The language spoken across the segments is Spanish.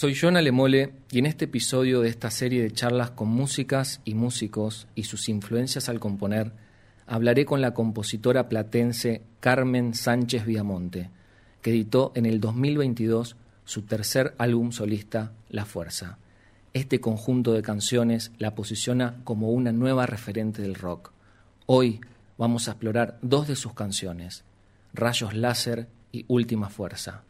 Soy Jonah Lemole y en este episodio de esta serie de charlas con músicas y músicos y sus influencias al componer, hablaré con la compositora platense Carmen Sánchez Viamonte, que editó en el 2022 su tercer álbum solista, La Fuerza. Este conjunto de canciones la posiciona como una nueva referente del rock. Hoy vamos a explorar dos de sus canciones, Rayos Láser y Última Fuerza.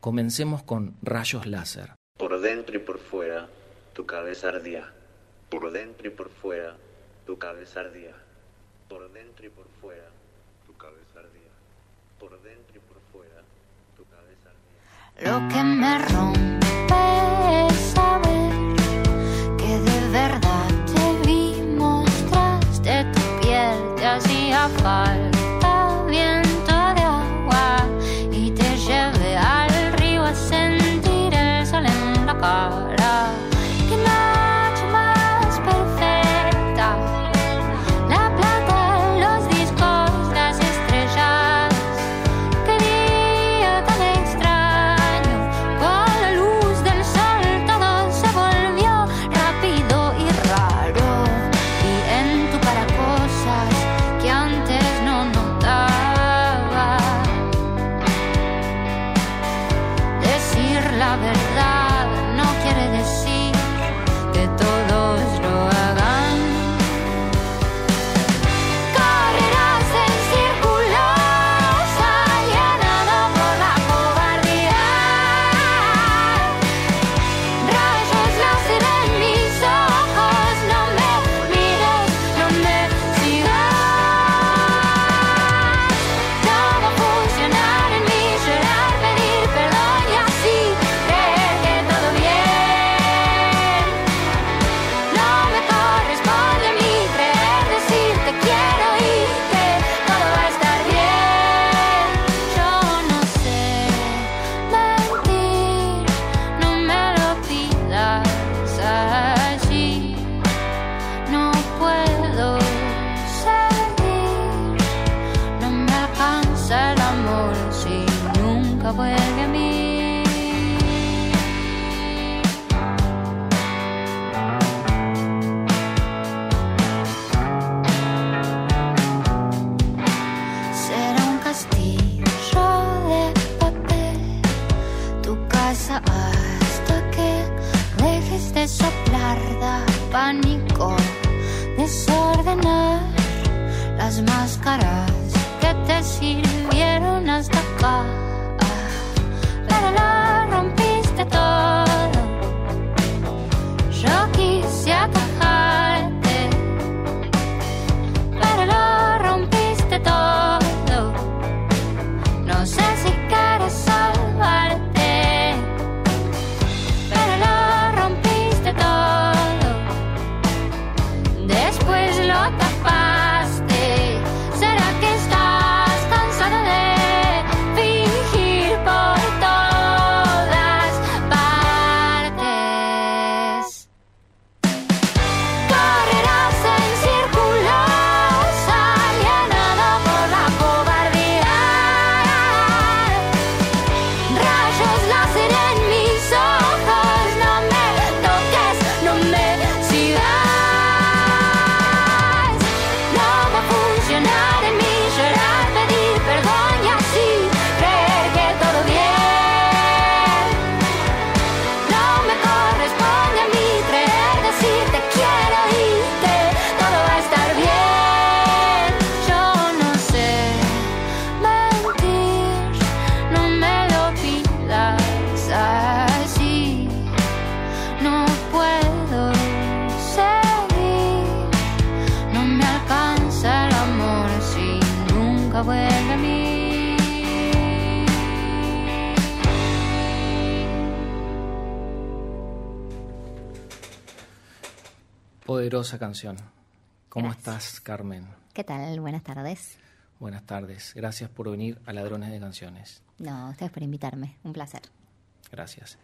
Comencemos con Rayos Láser. Por dentro y por fuera, tu cabeza ardía. Por dentro y por fuera, tu cabeza ardía. Por dentro y por fuera, tu cabeza ardía. Por dentro y por fuera, tu cabeza ardía. Lo que me rompe es saber que de verdad te vi, mostraste tu piel, te hacía falta Poderosa canción. ¿Cómo Gracias. estás, Carmen? ¿Qué tal? Buenas tardes. Buenas tardes. Gracias por venir a Ladrones de Canciones. No, ustedes por invitarme. Un placer. Gracias.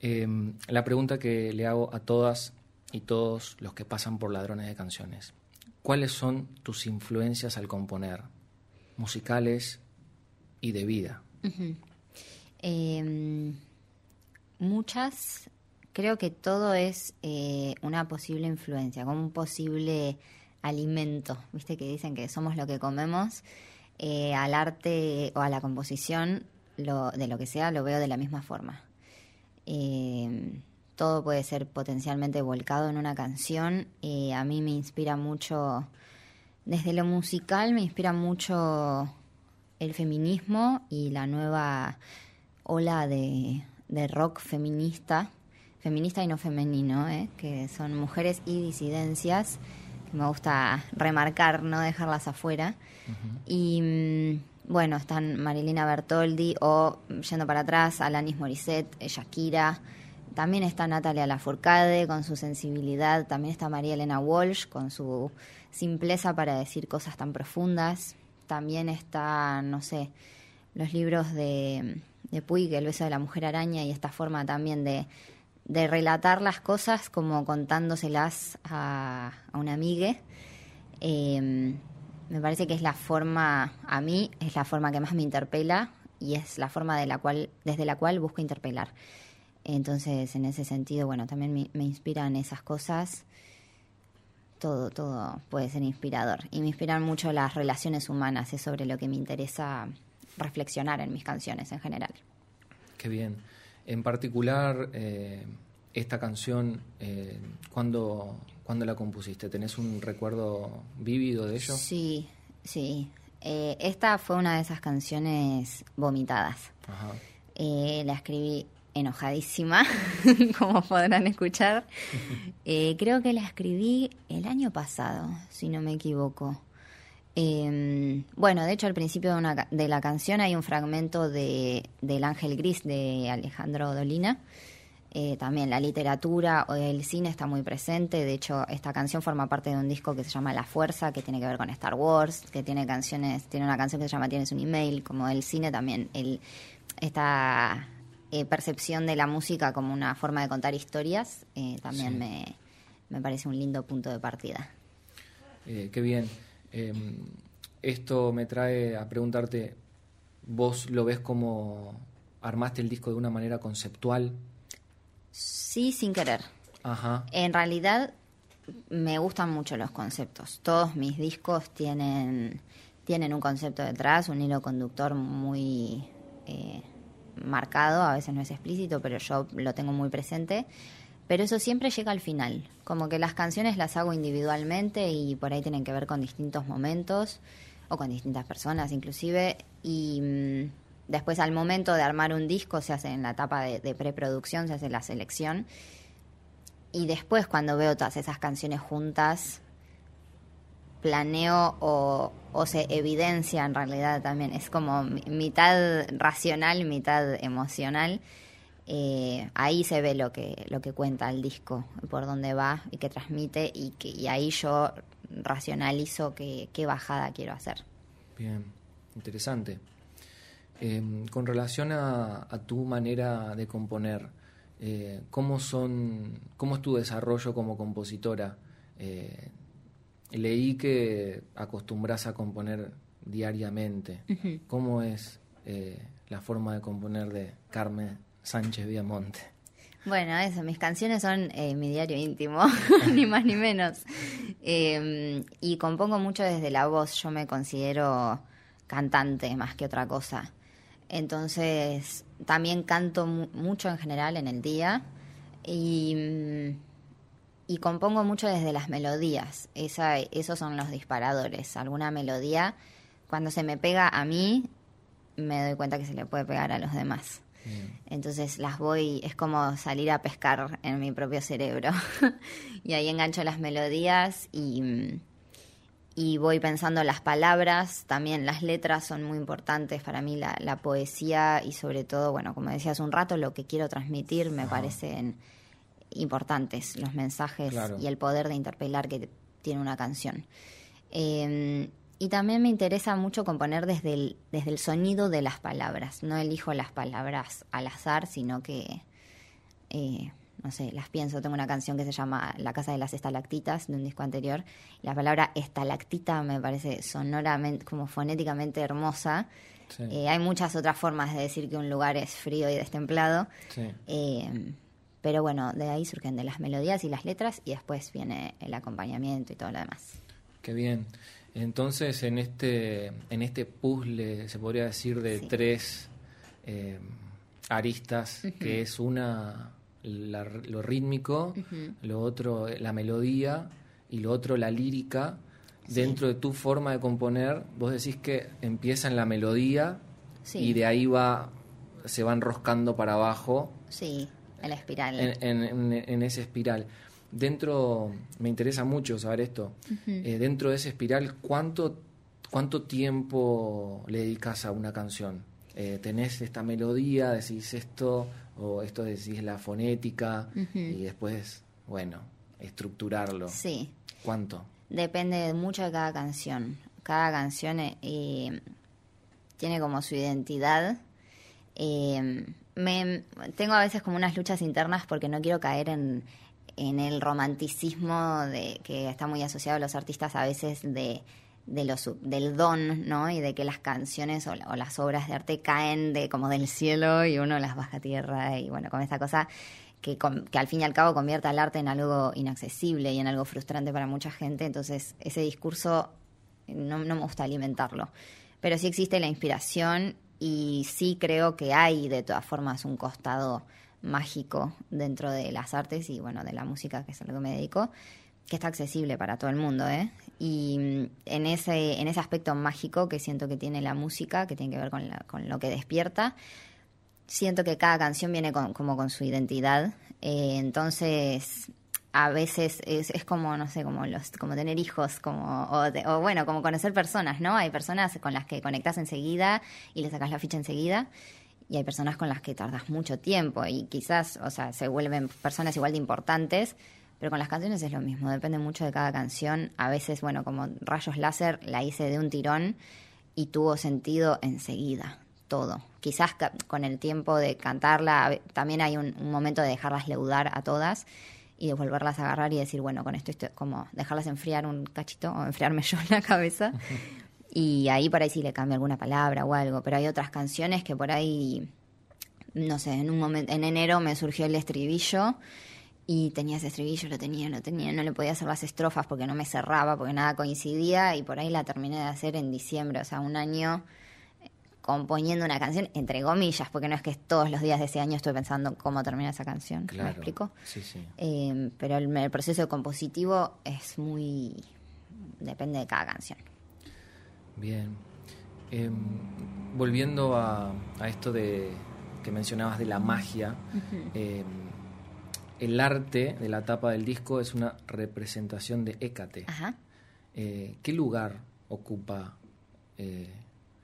Eh, la pregunta que le hago a todas y todos los que pasan por Ladrones de Canciones. ¿Cuáles son tus influencias al componer? Musicales y de vida. Eh, muchas. Creo que todo es eh, una posible influencia, como un posible alimento. Viste que dicen que somos lo que comemos. Eh, al arte o a la composición, lo, de lo que sea, lo veo de la misma forma. Eh, todo puede ser potencialmente volcado en una canción. Eh, a mí me inspira mucho, desde lo musical, me inspira mucho el feminismo y la nueva ola de, de rock feminista, feminista y no femenino, ¿eh? que son mujeres y disidencias, que me gusta remarcar, no dejarlas afuera. Y mm, bueno, están Marilina Bertoldi o, yendo para atrás, Alanis Morissette, eh, Shakira. También está Natalia Lafourcade con su sensibilidad. También está María Elena Walsh con su simpleza para decir cosas tan profundas. También está, no sé, los libros de, de Puig, El beso de la mujer araña y esta forma también de, de relatar las cosas como contándoselas a, a una amiga. Eh, me parece que es la forma, a mí, es la forma que más me interpela y es la forma de la cual, desde la cual busco interpelar. Entonces, en ese sentido, bueno, también me, me inspiran esas cosas. Todo, todo puede ser inspirador. Y me inspiran mucho las relaciones humanas, es sobre lo que me interesa reflexionar en mis canciones en general. Qué bien. En particular, eh, esta canción, eh, ¿cuándo, ¿cuándo la compusiste? ¿Tenés un recuerdo vívido de ello? Sí, sí. Eh, esta fue una de esas canciones vomitadas. Ajá. Eh, la escribí enojadísima, como podrán escuchar. Eh, creo que la escribí el año pasado, si no me equivoco. Eh, bueno, de hecho al principio de, una de la canción hay un fragmento de, del Ángel Gris de Alejandro Dolina. Eh, también la literatura o el cine está muy presente. De hecho, esta canción forma parte de un disco que se llama La Fuerza, que tiene que ver con Star Wars, que tiene canciones, tiene una canción que se llama Tienes un email, como el cine también. El, esta eh, percepción de la música como una forma de contar historias eh, también Sí. me, me parece un lindo punto de partida. Eh, qué bien. Eh, esto me trae a preguntarte, ¿vos lo ves como armaste el disco de una manera conceptual? Sí, sin querer. Ajá. En realidad me gustan mucho los conceptos. Todos mis discos tienen, tienen un concepto detrás, un hilo conductor muy eh, marcado, a veces no es explícito, pero yo lo tengo muy presente. Pero eso siempre llega al final, como que las canciones las hago individualmente y por ahí tienen que ver con distintos momentos o con distintas personas inclusive. Y mm, después al momento de armar un disco se hace en la etapa de, preproducción, se hace la selección. Y después cuando veo todas esas canciones juntas, planeo o, se evidencia en realidad también. Es como mi- mitad racional, mitad emocional. Eh, ahí se ve lo que, lo que cuenta el disco, por dónde va y qué transmite y, que, y ahí yo racionalizo qué, qué bajada quiero hacer. Bien, interesante. Eh, con relación a, a tu manera de componer, eh, ¿cómo son, cómo es tu desarrollo como compositora? Eh, leí que acostumbras a componer diariamente. ¿Cómo es la forma de componer de Carmen Sánchez Viamonte? Bueno, eso, mis canciones son eh, mi diario íntimo, ni más ni menos. Eh, y compongo mucho desde la voz, yo me considero cantante más que otra cosa. Entonces, también canto mu- mucho en general en el día y, mm, y compongo mucho desde las melodías. Esa, esos son los disparadores. Alguna melodía, cuando se me pega a mí, me doy cuenta que se le puede pegar a los demás. Entonces las voy, es como salir a pescar en mi propio cerebro. y ahí engancho las melodías y, mm, y voy pensando las palabras. También las letras son muy importantes para mí, la, la poesía y sobre todo, bueno, como decía hace un rato, lo que quiero transmitir me parecen importantes, los mensajes Claro. y el poder de interpelar que tiene una canción. Eh, y también me interesa mucho componer desde el, desde el sonido de las palabras. No elijo las palabras al azar, sino que eh, no sé, las pienso. Tengo una canción que se llama La Casa de las Estalactitas, de un disco anterior. La palabra estalactita me parece sonoramente, como fonéticamente hermosa. Sí. Eh, hay muchas otras formas de decir que un lugar es frío y destemplado. Sí. Eh, pero bueno, de ahí surgen de las melodías y las letras y después viene el acompañamiento y todo lo demás. Qué bien. Entonces, en este, en este puzzle, se podría decir, de Sí. tres eh, aristas, que es una la- lo rítmico, lo otro la melodía y lo otro la lírica, dentro de tu forma de componer, vos decís que empieza en la melodía Sí. y de ahí va se va enroscando para abajo Sí, en la espiral. en, en- en- en esa espiral. Dentro, me interesa mucho saber esto, eh, dentro de esa espiral, ¿cuánto, ¿cuánto tiempo le dedicas a una canción? Eh, ¿Tenés esta melodía, decís esto, o esto decís la fonética, y después, bueno, estructurarlo? Sí, ¿Cuánto? depende mucho de cada canción. Cada canción eh, tiene como su identidad. Eh, me, tengo a veces como unas luchas internas porque no quiero caer en, en el romanticismo de que está muy asociado a los artistas a veces de, de lo sub- del don, ¿no? Y de que las canciones o, la- o las obras de arte caen de como del cielo y uno las baja a tierra y bueno, con esta cosa que, que al fin y al cabo convierta el arte en algo inaccesible y en algo frustrante para mucha gente. Entonces, ese discurso no me gusta alimentarlo. Pero sí existe la inspiración y sí creo que hay de todas formas un costado mágico dentro de las artes y bueno, de la música, que es a lo que me dedico, que está accesible para todo el mundo, ¿eh? Y mm, en ese, en ese aspecto mágico que siento que tiene la música, que tiene que ver con, la- con lo que despierta, siento que cada canción viene con, como con su identidad. Eh, entonces, a veces es, es como, no sé, como los, como tener hijos, como, o, o bueno, como conocer personas, ¿no? Hay personas con las que conectas enseguida y le sacas la ficha enseguida. Y hay personas con las que tardas mucho tiempo y quizás, o sea, se vuelven personas igual de importantes, pero con las canciones es lo mismo, depende mucho de cada canción. A veces, bueno, como Rayos Láser la hice de un tirón y tuvo sentido enseguida, todo. Quizás con el tiempo de cantarla, también hay un, un momento de dejarlas leudar a todas y de volverlas a agarrar y decir, bueno, con esto, esto como dejarlas enfriar un cachito o enfriarme yo en la cabeza. Y ahí por ahí sí le cambio alguna palabra o algo, pero hay otras canciones que por ahí, no sé, en un momento, en enero me surgió el estribillo y tenía ese estribillo, lo tenía, lo tenía, no le podía hacer las estrofas porque no me cerraba, porque nada coincidía y por ahí la terminé de hacer en diciembre, o sea, un año eh, componiendo una canción, entre comillas, porque no es que todos los días de ese año estoy pensando cómo termina esa canción, ¿me explico? Sí, sí. Eh, pero el, el proceso compositivo es muy... depende de cada canción. Bien. Em, volviendo a, a esto de que mencionabas de la magia, em, el arte de la tapa del disco es una representación de Hécate. Ajá. Eh, ¿Qué lugar ocupa eh,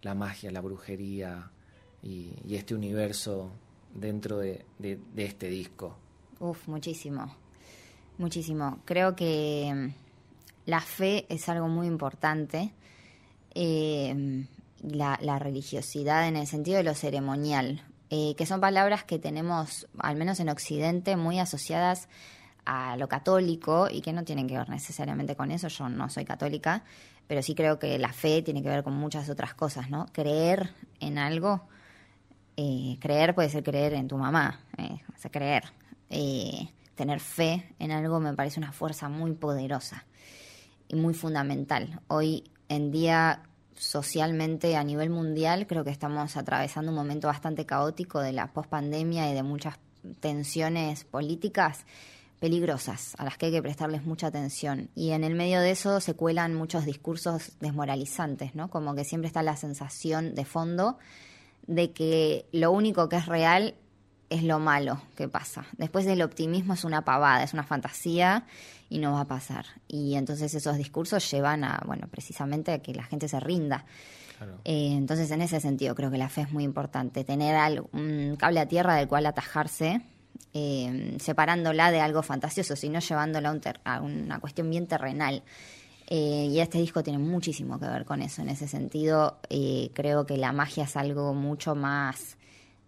la magia, la brujería y, y este universo dentro de, de- de este disco? Uf, muchísimo. Muchísimo. Creo que mm, la fe es algo muy importante. Eh, la, la religiosidad en el sentido de lo ceremonial, eh, que son palabras que tenemos, al menos en Occidente, muy asociadas a lo católico y que no tienen que ver necesariamente con eso. Yo no soy católica, pero sí creo que la fe tiene que ver con muchas otras cosas, ¿no? Creer en algo eh, creer puede ser creer en tu mamá, eh, creer. Eh, tener fe en algo me parece una fuerza muy poderosa y muy fundamental. Hoy en día, socialmente, a nivel mundial, creo que estamos atravesando un momento bastante caótico de la pospandemia y de muchas tensiones políticas peligrosas a las que hay que prestarles mucha atención. Y en el medio de eso se cuelan muchos discursos desmoralizantes, ¿no? Como que siempre está la sensación de fondo de que lo único que es real es lo malo que pasa. Después el optimismo es una pavada, es una fantasía y no va a pasar. Y entonces esos discursos llevan a, bueno, precisamente a que la gente se rinda. Claro. Eh, entonces, en ese sentido, creo que la fe es muy importante. Tener al- un cable a tierra del cual atajarse, eh, separándola de algo fantasioso, sino llevándola a, un a una cuestión bien terrenal. Eh, y este disco tiene muchísimo que ver con eso. En ese sentido, eh, creo que la magia es algo mucho más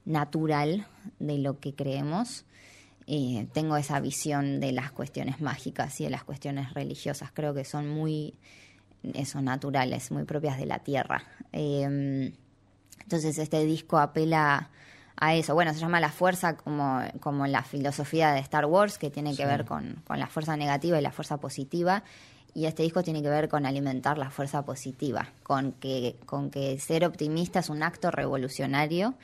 natural de lo que creemos. eh, tengo esa visión de las cuestiones mágicas y de las cuestiones religiosas. Creo que son muy, eso, naturales, muy propias de la tierra. Eh, entonces este disco apela a eso. Bueno, se llama La Fuerza como, como la filosofía de Star Wars, que tiene que ver con, con la fuerza negativa y la fuerza positiva. Y este disco tiene que ver con alimentar la fuerza positiva, con que, con que ser optimista es un acto revolucionario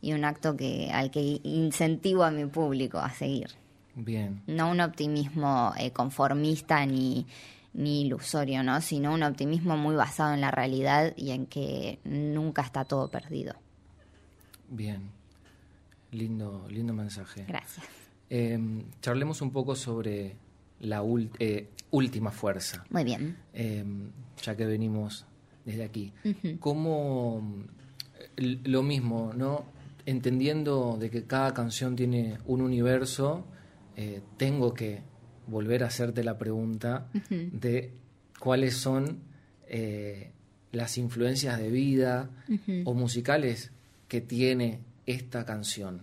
y un acto que al que incentivo a mi público a seguir. Bien. No un optimismo eh, conformista ni, ni ilusorio, ¿no? Sino un optimismo muy basado en la realidad y en que nunca está todo perdido. Bien. Lindo, lindo mensaje. Gracias. Eh, charlemos un poco sobre la eh, última fuerza. Muy bien. Eh, ya que venimos desde aquí. ¿Cómo eh, lo mismo, ¿no? Entendiendo de que cada canción tiene un universo, eh, tengo que volver a hacerte la pregunta de cuáles son eh, las influencias de vida o musicales que tiene esta canción.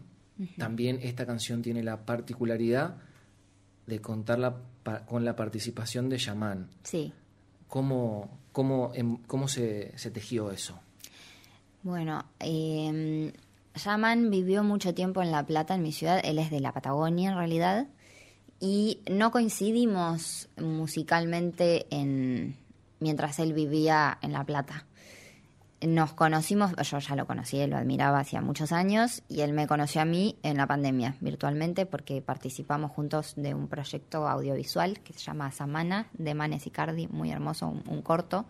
También esta canción tiene la particularidad de contarla pa- con la participación de Yaman. Sí. ¿Cómo, cómo, em- cómo se, se tejió eso? Bueno, eh, Yaman vivió mucho tiempo en La Plata, en mi ciudad. Él es de la Patagonia, en realidad. Y no coincidimos musicalmente en mientras él vivía en La Plata. Nos conocimos, yo ya lo conocí, lo admiraba hacía muchos años y él me conoció a mí en la pandemia, virtualmente, porque participamos juntos de un proyecto audiovisual que se llama Samana, de Manes Icardi, muy hermoso, un corto.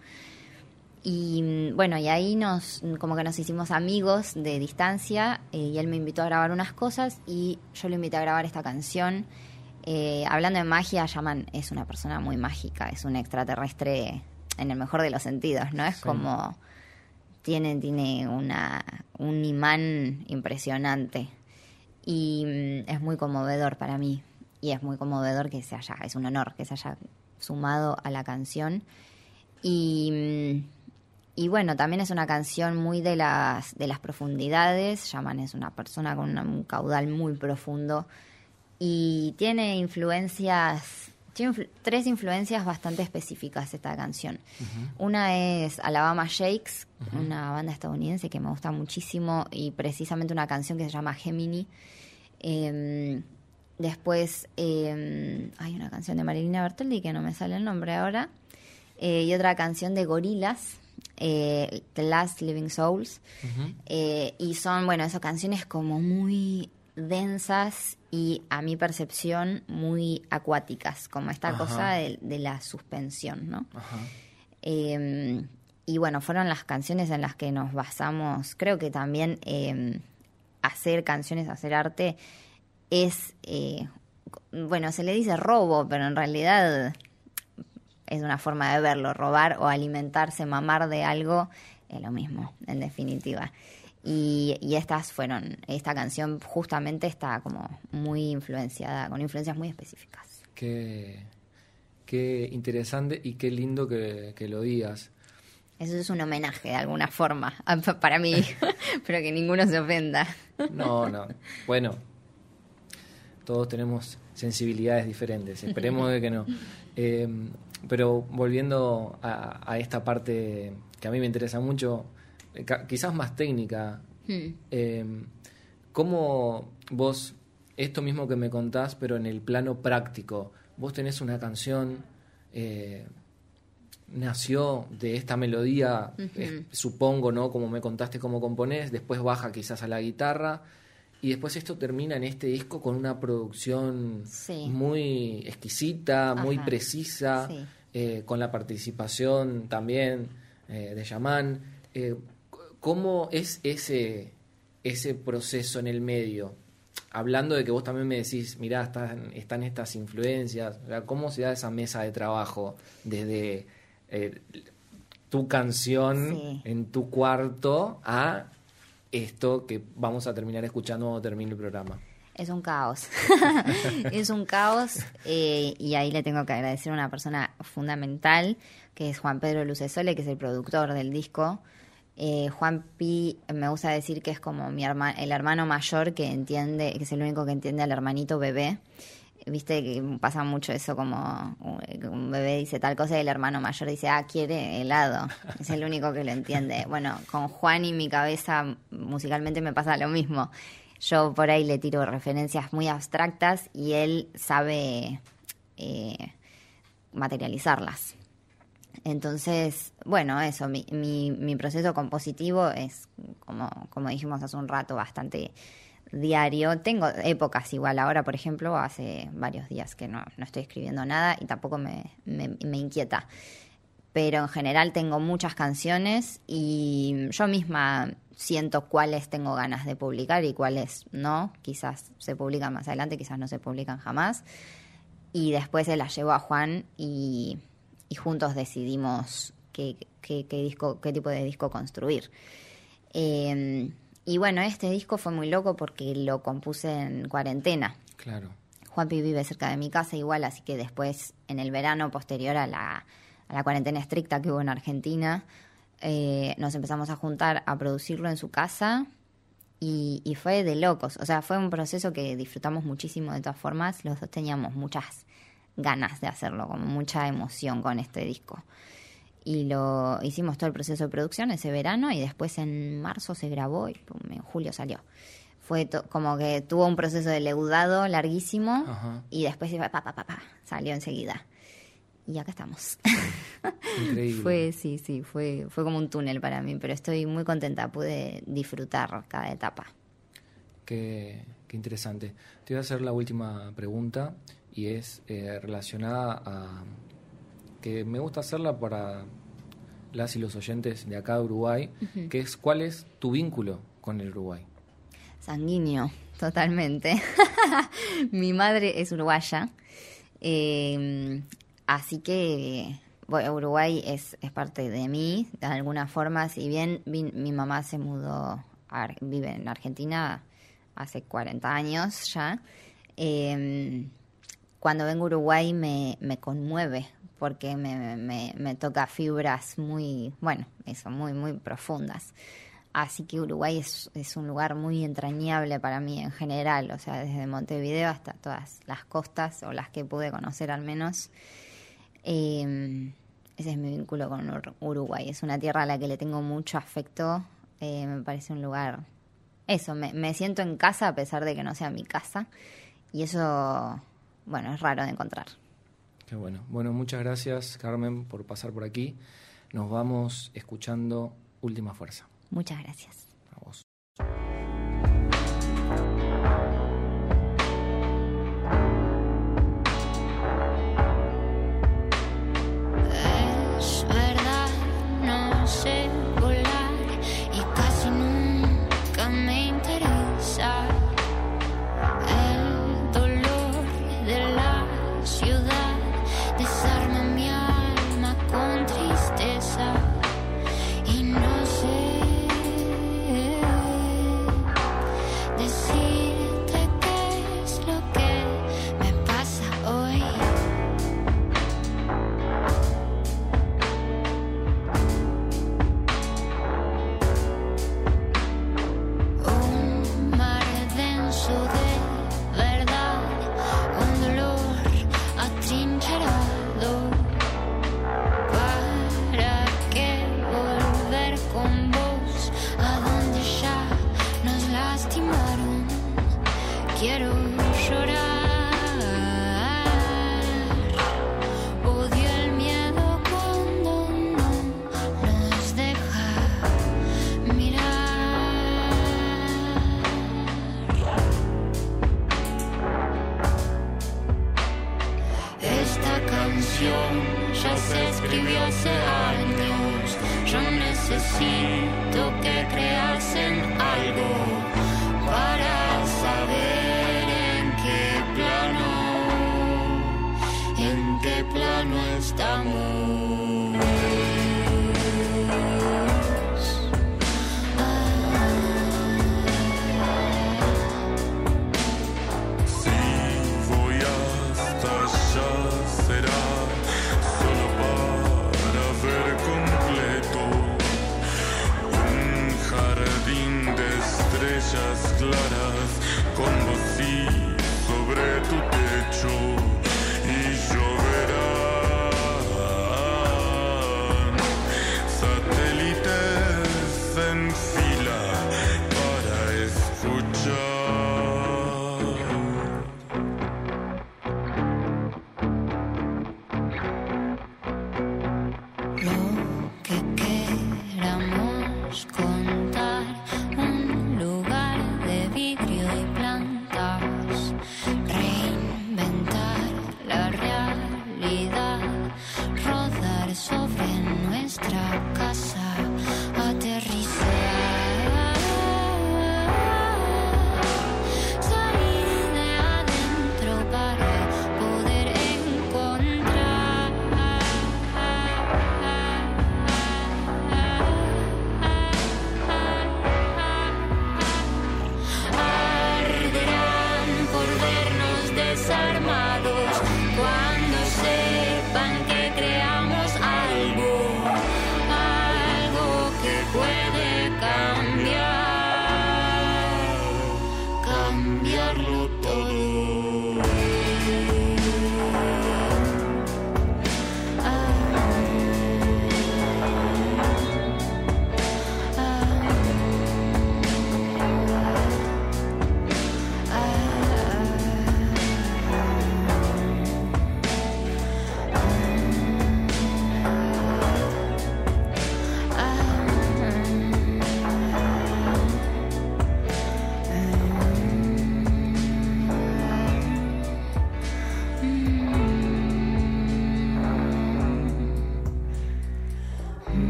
Y mm, bueno, y ahí nos, como que nos hicimos amigos de distancia eh, y él me invitó a grabar unas cosas y yo lo invité a grabar esta canción. Eh, hablando de magia, Yaman es una persona muy mágica, es un extraterrestre en el mejor de los sentidos, ¿no? Es Sí. como tiene, tiene una, un imán impresionante y mm, es muy conmovedor para mí y es muy conmovedor que se haya, es un honor que se haya sumado a la canción y, mm, y bueno, también es una canción muy de las, de las profundidades, Yaman es una persona con un caudal muy profundo y tiene influencias, tiene influ- tres influencias bastante específicas esta canción. Una es Alabama Shakes, una banda estadounidense que me gusta muchísimo y precisamente una canción que se llama Gemini. Em, después em, hay una canción de Marilina Bertoldi que no me sale el nombre ahora. Eh, y otra canción de Gorilas, The Last Living Souls. Eh, y son, bueno, esas canciones como muy densas y a mi percepción muy acuáticas, como esta Ajá. cosa de, de la suspensión, ¿no? Ajá. Eh, y bueno, fueron las canciones en las que nos basamos. Creo que también eh, hacer canciones, hacer arte es, eh, bueno, se le dice robo, pero en realidad es una forma de verlo. Robar o alimentarse, mamar de algo, es lo mismo, en definitiva. Y, y estas fueron, esta canción justamente está como muy influenciada, con influencias muy específicas. Qué, qué interesante y qué lindo que, que lo digas. Eso es un homenaje de alguna forma para mí, pero que ninguno se ofenda. No, no. Bueno, todos tenemos sensibilidades diferentes. Esperemos de que no. Eh, pero volviendo a, a esta parte que a mí me interesa mucho, eh, quizás más técnica, eh, ¿cómo vos, esto mismo que me contás, pero en el plano práctico, vos tenés una canción, eh, nació de esta melodía, eh, supongo, ¿no? Como me contaste cómo componés, después baja quizás a la guitarra. Y después esto termina en este disco con una producción Sí. muy exquisita, muy precisa, Sí. Eh, con la participación también eh, de Yaman. Eh, ¿Cómo es ese, ese proceso en el medio? Hablando de que vos también me decís, mirá, están, están estas influencias, ¿cómo se da esa mesa de trabajo desde eh, tu canción Sí. en tu cuarto a esto que vamos a terminar escuchando cuando termine el programa? Es un caos. es un caos eh, y ahí le tengo que agradecer a una persona fundamental, que es Juan Pedro Lucesole, que es el productor del disco. Eh, Juan Pi me gusta decir que es como mi el hermano mayor que entiende, que es el único que entiende al hermanito bebé. Viste que pasa mucho eso como un bebé dice tal cosa y el hermano mayor dice, ah, quiere helado. Es el único que lo entiende. Bueno, con Juan y mi cabeza musicalmente me pasa lo mismo. Yo por ahí le tiro referencias muy abstractas y él sabe eh, materializarlas. Entonces, bueno, eso, mi, mi, mi, proceso compositivo es, como, como dijimos hace un rato, bastante diario. Tengo épocas igual, ahora por ejemplo, hace varios días que no, no estoy escribiendo nada y tampoco me, me, me inquieta. Pero en general tengo muchas canciones y yo misma siento cuáles tengo ganas de publicar y cuáles no. Quizás se publican más adelante, quizás no se publican jamás. Y después se las llevo a Juan y, juntos decidimos qué, qué, disco, qué tipo de disco construir. Em, y bueno, este disco fue muy loco porque lo compuse en cuarentena. Claro. Juanpi vive cerca de mi casa igual, así que después, en el verano posterior a la, a la cuarentena estricta que hubo en Argentina, eh, nos empezamos a juntar a producirlo en su casa y, y, fue de locos. O sea, fue un proceso que disfrutamos muchísimo de todas formas. Los dos teníamos muchas ganas de hacerlo, como mucha emoción con este disco. Y lo hicimos todo el proceso de producción ese verano y después en marzo se grabó y en julio salió. Fue como que tuvo un proceso de leudado larguísimo y después pa, pa, pa, pa, salió enseguida y acá estamos. Increíble. fue, sí, sí, fue, fue como un túnel para mí, pero estoy muy contenta, pude disfrutar cada etapa. Qué, qué interesante. Te voy a hacer la última pregunta y es eh, relacionada a que me gusta hacerla para las y los oyentes de acá de Uruguay, que es cuál es tu vínculo con el Uruguay. Sanguíneo, totalmente. Mi madre es uruguaya. Eh, Así que Uruguay es, es parte de mí, de alguna forma, si bien mi, mamá se mudó, vive en Argentina hace 40 años ya, em, cuando vengo a Uruguay me, me conmueve porque me, me, me, toca fibras muy, bueno, eso, muy, muy profundas. Así que Uruguay es, es, un lugar muy entrañable para mí en general, o sea, desde Montevideo hasta todas las costas, o las que pude conocer al menos. Eh, ese es mi vínculo con Uruguay. Es una tierra a la que le tengo mucho afecto. Eh, me parece un lugar... Eso, me, me, siento en casa a pesar de que no sea mi casa. Y eso, bueno, es raro de encontrar. Qué bueno. Bueno, muchas gracias, Carmen, por pasar por aquí. Nos vamos escuchando Última Fuerza. Muchas gracias. A vos.